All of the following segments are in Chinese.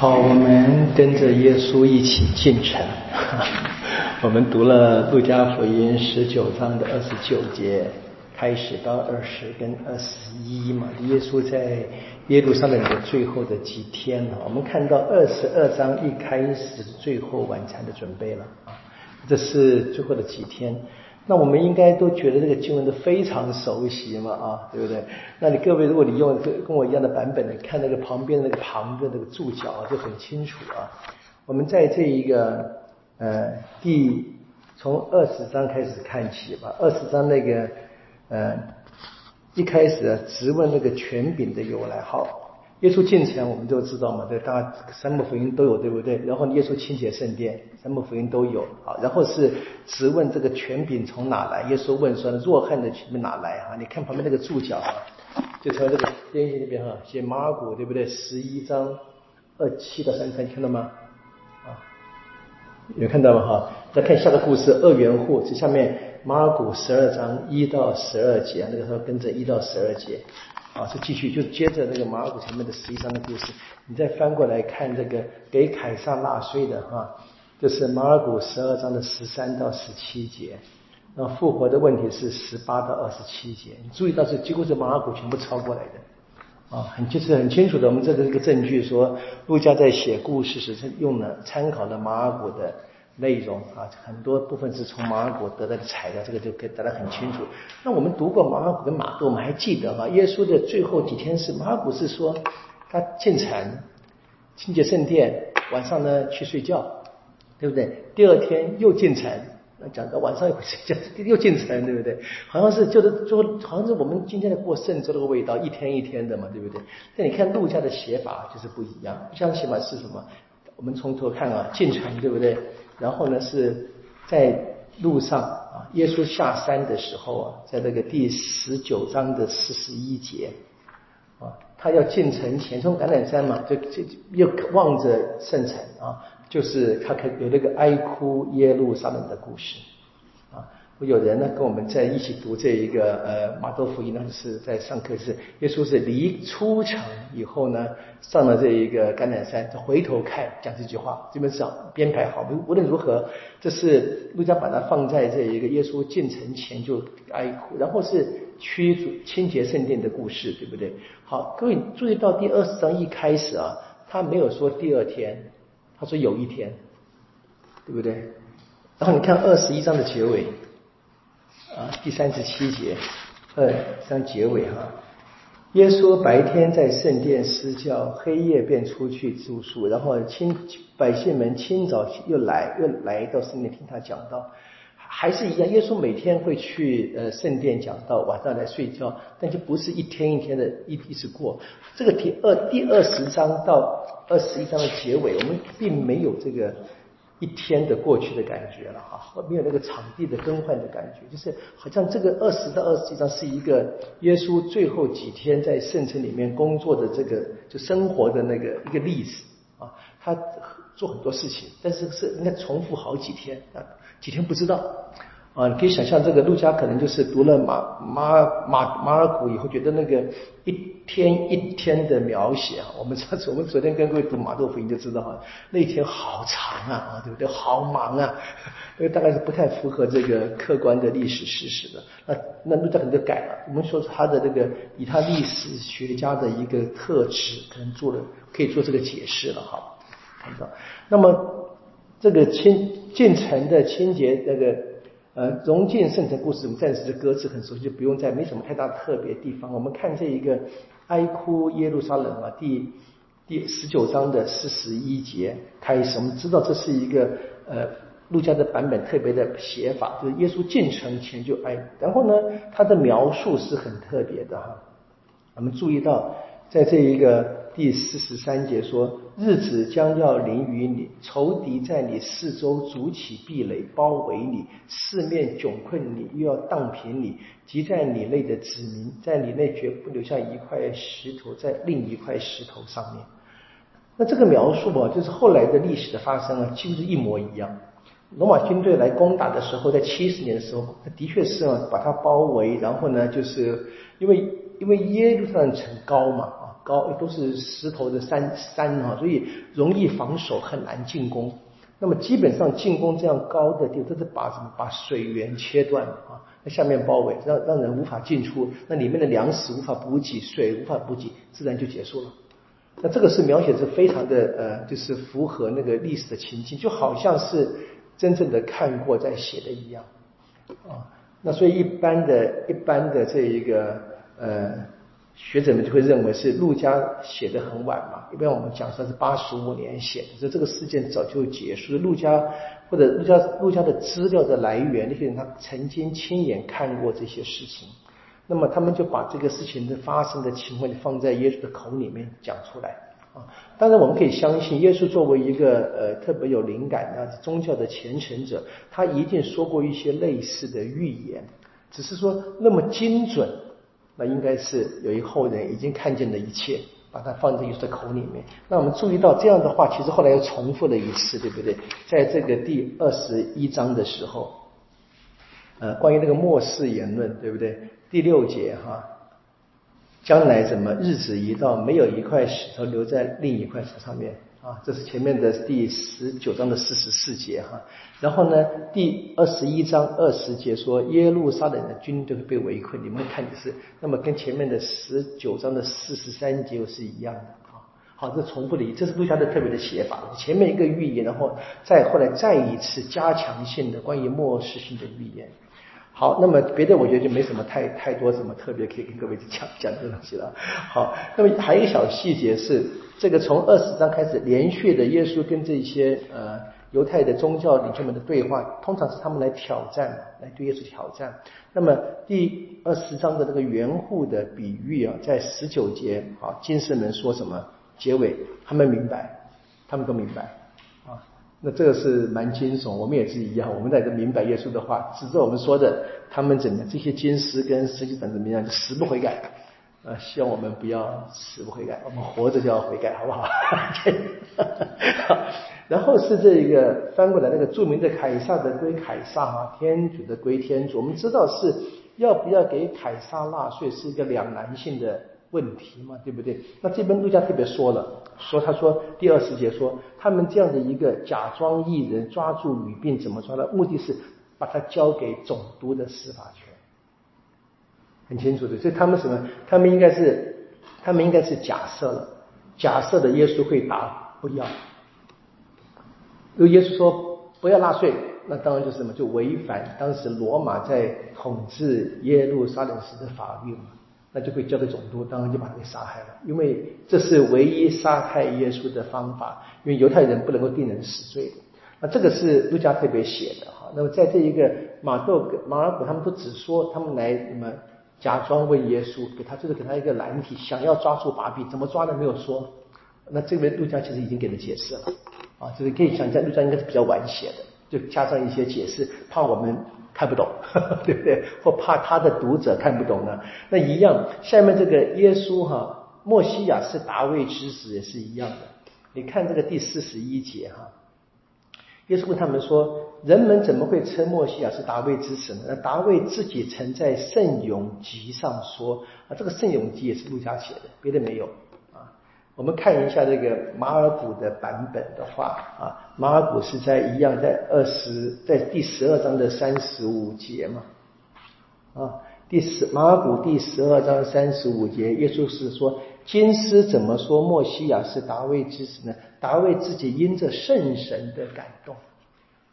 好，我们跟着耶稣一起进城。我们读了路加福音十九章的二十九节开始到二十跟二十一嘛，耶稣在耶路撒冷的最后的几天啊，我们看到二十二章一开始最后晚餐的准备了啊，这是最后的几天。那我们应该都觉得这个经文都非常熟悉嘛，啊，对不对？那你各位，如果你用跟跟我一样的版本，你看那个旁边那个旁的那个注脚，就很清楚啊。我们在这一个呃第从二十章开始看起吧，二十章那个呃一开始啊直问那个权柄的由来，好。耶稣进城，我们都知道嘛，对，大家三部福音都有，对不对？然后耶稣清洁圣殿，三部福音都有。好，然后是直问这个权柄从哪来？耶稣问说：“弱汉的权柄哪来？”哈，你看旁边那个注脚啊，就从这个边线那边哈，写马尔谷，对不对？十一章二七到三三，看到吗？啊，有看到吗？哈，再看下个故事，二元户，这下面马尔谷十二章一到十二节，那个时候跟着一到十二节。啊，是继续就接着那个马尔谷前面的十一章的故事，你再翻过来看这个给凯撒纳税的哈，就是马尔谷十二章的十三到十七节，那复活的问题是十八到二十七节，你注意到是几乎是马尔谷全部抄过来的，啊，很就是很清楚的，我们这个这个证据说，陆家在写故事时是用了参考了马尔谷的。内容啊，很多部分是从马尔谷得到的材料，这个就可以得到很清楚。那我们读过马尔谷跟马窦，我们还记得哈，耶稣的最后几天是马尔谷是说他进城清洁圣殿，晚上呢去睡觉，对不对？第二天又进城，那讲到晚上又睡觉，又进城，对不对？好像是就是说，好像是我们今天的过圣周那个味道，一天一天的嘛，对不对？但你看路加的写法就是不一样，路加写法是什么？我们从头看啊，进城，对不对？然后呢，是在路上啊，耶稣下山的时候啊，在这个第十九章的四十一节啊，他要进城前，从橄榄山嘛，就就又望着圣城啊，就是他可有那个哀哭耶路撒冷的故事。有人呢跟我们在一起读这一个呃马窦福音呢是在上课是耶稣是离出城以后呢上了这一个橄榄山，就回头看讲这句话，基本上编排好。无无论如何，这是路加把它放在这一个耶稣进城前就哀哭，然后是驱逐清洁圣殿的故事，对不对？好，各位注意到第二十章一开始啊，他没有说第二天，他说有一天，对不对？然后你看二十一章的结尾。啊，第三十七节，二三结尾哈。耶稣白天在圣殿施教，黑夜便出去住宿，然后清百姓们清早又来又来到圣殿听他讲道，还是一样。耶稣每天会去呃圣殿讲道，晚上来睡觉，但就不是一天一天的一一直过。这个第二第二十章到二十一章的结尾，我们并没有这个。一天的过去的感觉了哈，没有那个场地的更换的感觉，就是好像这个二十到二十几章是一个耶稣最后几天在圣城里面工作的这个就生活的那个一个例子啊，他做很多事情，但是是应该重复好几天啊，几天不知道。啊，你可以想象这个陆家可能就是读了马马马马尔谷以后，觉得那个一天一天的描写啊，我们上次我们昨天跟各位读马窦福音就知道哈，那一天好长啊，啊对不对？好忙啊，因为大概是不太符合这个客观的历史事实的。那那陆家可能就改了，我们说他的这个以他历史学家的一个特质，可能做了可以做这个解释了哈。看到，那么这个清进城的清洁那个。呃，荣进圣城故事我们暂时的歌词，很熟悉，就不用再没什么太大特别地方。我们看这一个哀哭耶路撒冷啊，第第十九章的四十一节开始，我们知道这是一个呃路加的版本特别的写法，就是耶稣进城前就哀。然后呢，他的描述是很特别的哈，我们注意到在这一个。第四十三节说：“日子将要临于你，仇敌在你四周筑起壁垒，包围你，四面窘困你，又要荡平你。即在你内的子民，在你内绝不留下一块石头在另一块石头上面。”那这个描述吧，就是后来的历史的发生啊，几乎是一模一样。罗马军队来攻打的时候，在七十年的时候，的确是啊，把它包围，然后呢，就是因为因为耶路撒冷城高嘛。高，都是石头的山山啊，所以容易防守，很难进攻。那么基本上进攻这样高的地方，都是把什么把水源切断啊，那下面包围，让让人无法进出，那里面的粮食无法补给，水无法补给，自然就结束了。那这个是描写是非常的呃，就是符合那个历史的情境，就好像是真正的看过在写的一样啊。那所以一般的、一般的这一个呃。学者们就会认为是陆家写的很晚嘛，一般我们讲说是八十五年写的，所以这个事件早就结束了。陆家或者陆家陆家的资料的来源，那些人他曾经亲眼看过这些事情，那么他们就把这个事情的发生的情况放在耶稣的口里面讲出来啊。当然我们可以相信，耶稣作为一个呃特别有灵感的宗教的虔诚者，他一定说过一些类似的预言，只是说那么精准。那应该是有一后人已经看见了一切，把它放在耶稣的口里面。那我们注意到这样的话，其实后来又重复了一次，对不对？在这个第二十一章的时候，呃，关于那个末世言论，对不对？第六节哈，将来怎么日子一到，没有一块石头留在另一块石上面。啊，这是前面的第十九章的四十四节哈，然后呢，第二十一章二十节说耶路撒冷的军队被围困，你们看的是，那么跟前面的十九章的四十三节是一样的啊。好，这重复的，这是路加的特别的写法，前面一个预言，然后再后来再一次加强性的关于末世性的预言。好，那么别的我觉得就没什么太太多什么特别可以跟各位讲讲这个东西了。好，那么还有一个小细节是，这个从二十章开始连续的耶稣跟这些呃犹太的宗教领袖们的对话，通常是他们来挑战，来对耶稣挑战。那么第二十章的这个圆户的比喻啊，在十九节啊，金士们说什么？结尾他们明白，他们都明白。那这个是蛮惊悚，我们也是一样，我们在这明白耶稣的话，指着我们说的，他们怎么这些金师跟实际上怎么样，就死不悔改，啊，希望我们不要死不悔改，我们活着就要悔改，好不好？然后是这一个翻过来那个著名的凯撒的归凯撒啊，天主的归天主，我们知道是要不要给凯撒纳税是一个两难性的。问题嘛，对不对？那这边陆家特别说了，说他说第二十节说他们这样的一个假装艺人抓住女病怎么抓的？目的是把他交给总督的司法权，很清楚的。所以他们什么？他们应该是他们应该是假设了，假设的耶稣会答不要。如果耶稣说不要纳税，那当然就是什么？就违反当时罗马在统治耶路撒冷时的法律嘛。那就会交给总督，当然就把他给杀害了，因为这是唯一杀害耶稣的方法，因为犹太人不能够定人死罪的。那这个是路加特别写的哈。那么在这一个马窦、马尔古，他们都只说他们来什么假装问耶稣，给他就是给他一个难题，想要抓住把柄，怎么抓呢？没有说。那这边路加其实已经给了解释了啊，就是可以想象路加应该是比较晚写的，就加上一些解释，怕我们。看不懂，对不对？或怕他的读者看不懂呢？那一样，下面这个耶稣哈，墨西亚是大卫之子，也是一样的。你看这个第四十一节哈，耶稣问他们说：“人们怎么会称墨西亚是大卫之子呢？”那大卫自己曾在圣咏集上说啊，这个圣咏集也是路加写的，别的没有。我们看一下这个马尔谷的版本的话啊，马尔谷是在一样在二十在第十二章的三十五节嘛啊，第十马尔谷第十二章三十五节，耶稣是说，金师怎么说墨西亚是达卫之子呢？达卫自己因着圣神的感动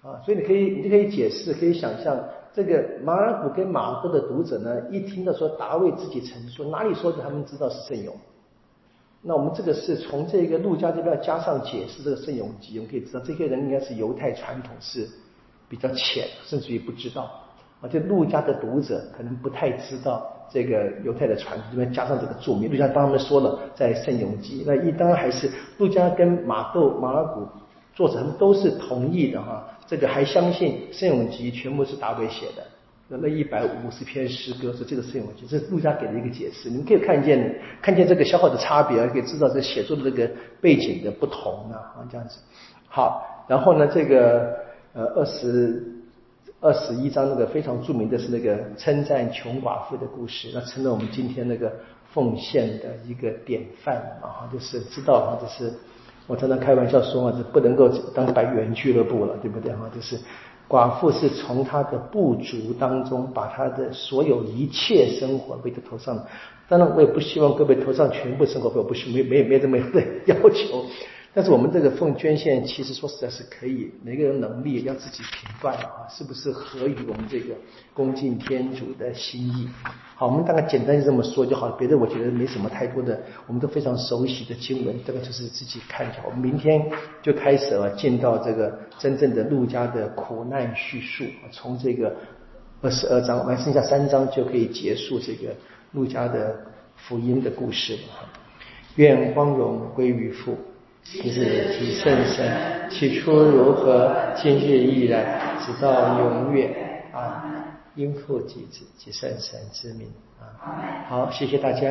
啊，所以你可以你就可以解释，可以想象这个马尔谷跟马可的读者呢，一听到说达卫自己陈述，哪里说的他们知道是圣咏。那我们这个是从这个陆家这边加上解释这个圣咏集，我们可以知道这些人应该是犹太传统是比较浅，甚至于不知道。啊，这陆家的读者可能不太知道这个犹太的传统，这边加上这个注明，陆家帮他们说了在圣咏集，那一当然还是陆家跟马窦、马尔古作者他们都是同意的哈，这个还相信圣咏集全部是大卫写的。那一百五十篇诗歌是这个摄影问题，这是陆家给的一个解释。你们可以看见，看见这个小小的差别，可以知道这写作的这个背景的不同啊，这样子。好，然后呢，这个呃二十二十一章那个非常著名的是那个称赞穷寡妇的故事，那成了我们今天那个奉献的一个典范啊，就是知道哈，就是我常常开玩笑说嘛，是不能够当百元俱乐部了，对不对哈？就是寡妇是从她的不足当中，把她的所有一切生活背在头上。当然，我也不希望各位头上全部生活费，我不是没没没这么的 要求。但是我们这个奉捐献，其实说实在是可以，每个人能力要自己评断啊，是不是合于我们这个恭敬天主的心意？好，我们大概简单就这么说就好了。别的我觉得没什么太多的，我们都非常熟悉的经文，这个就是自己看就好。我们明天就开始了，见到这个真正的陆家的苦难叙述，从这个二十二章，我们剩下三章就可以结束这个。路加的福音的故事了，愿光荣归于父，其日及圣神，起初如何，今日依然，直到永远啊！因父及子及圣神之名啊！好，谢谢大家。